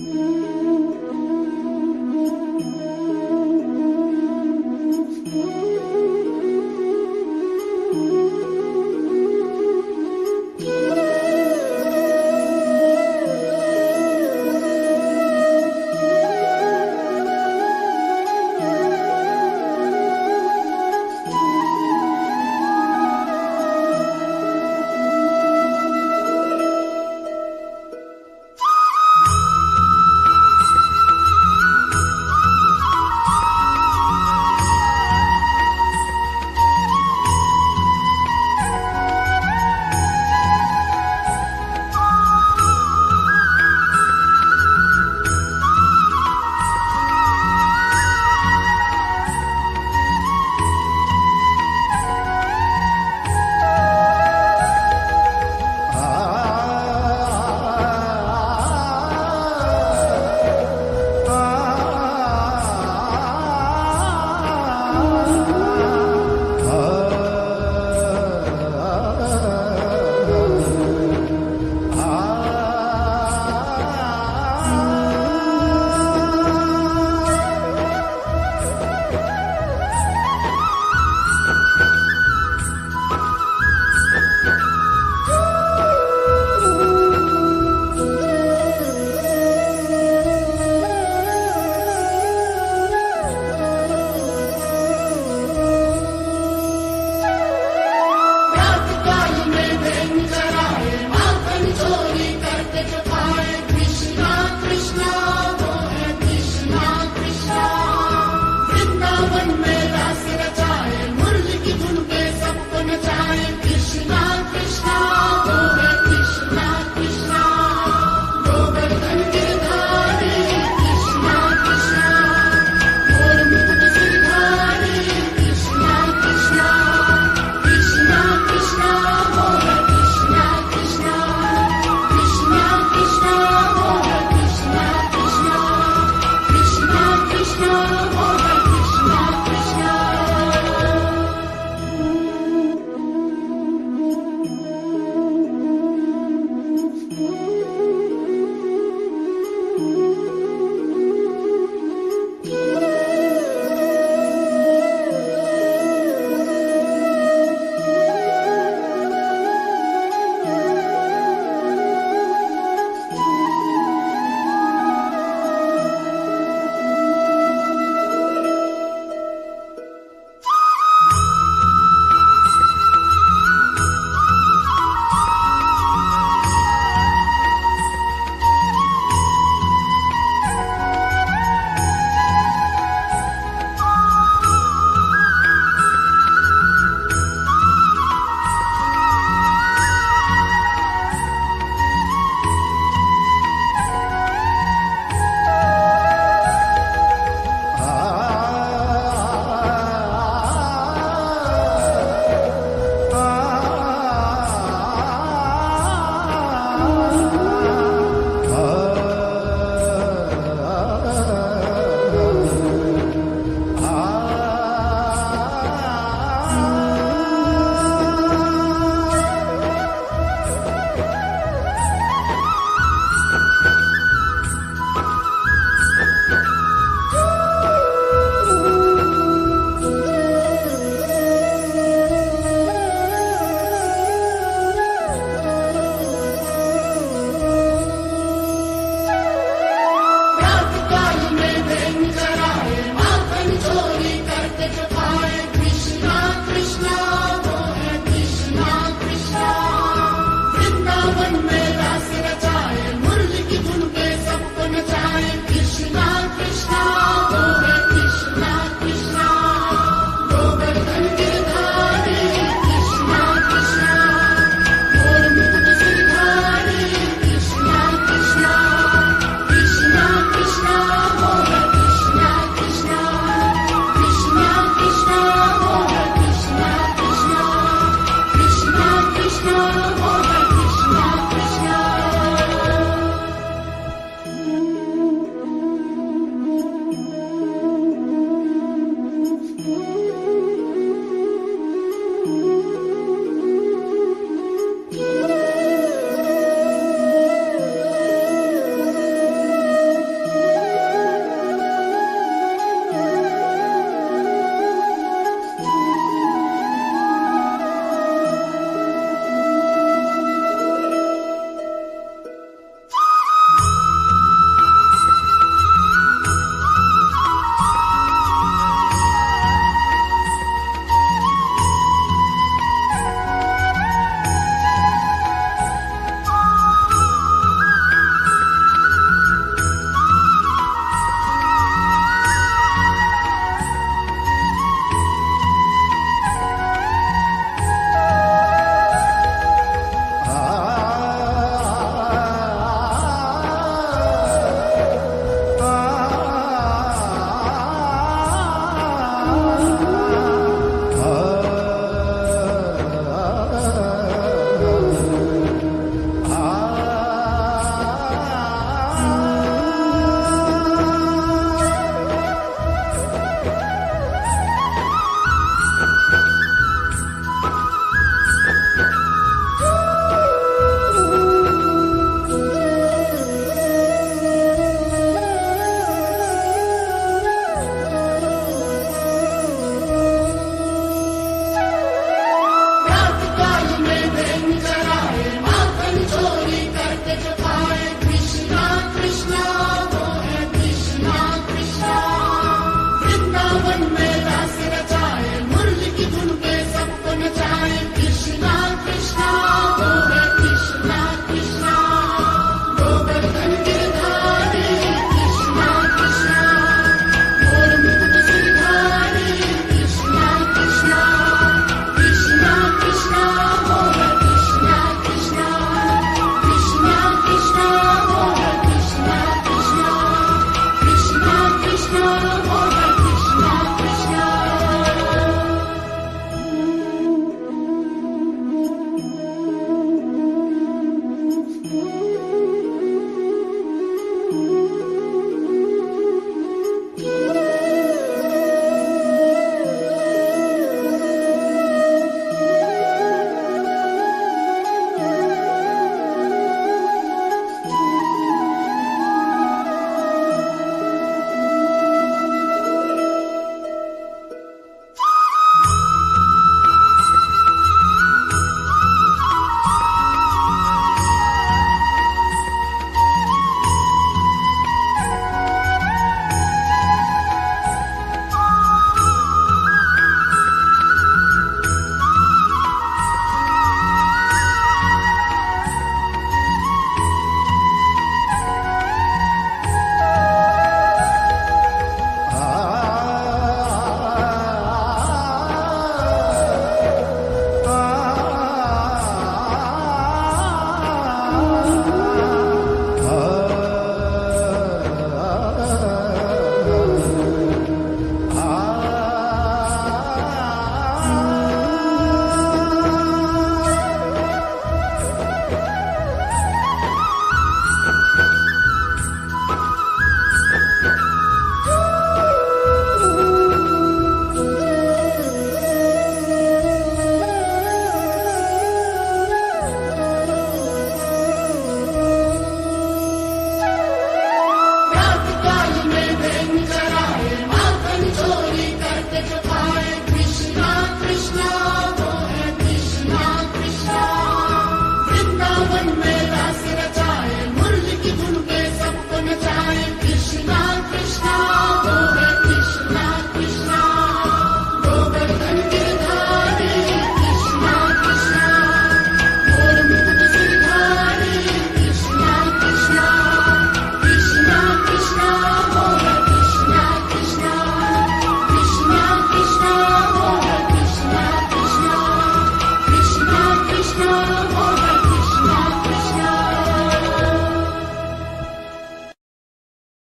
Amen.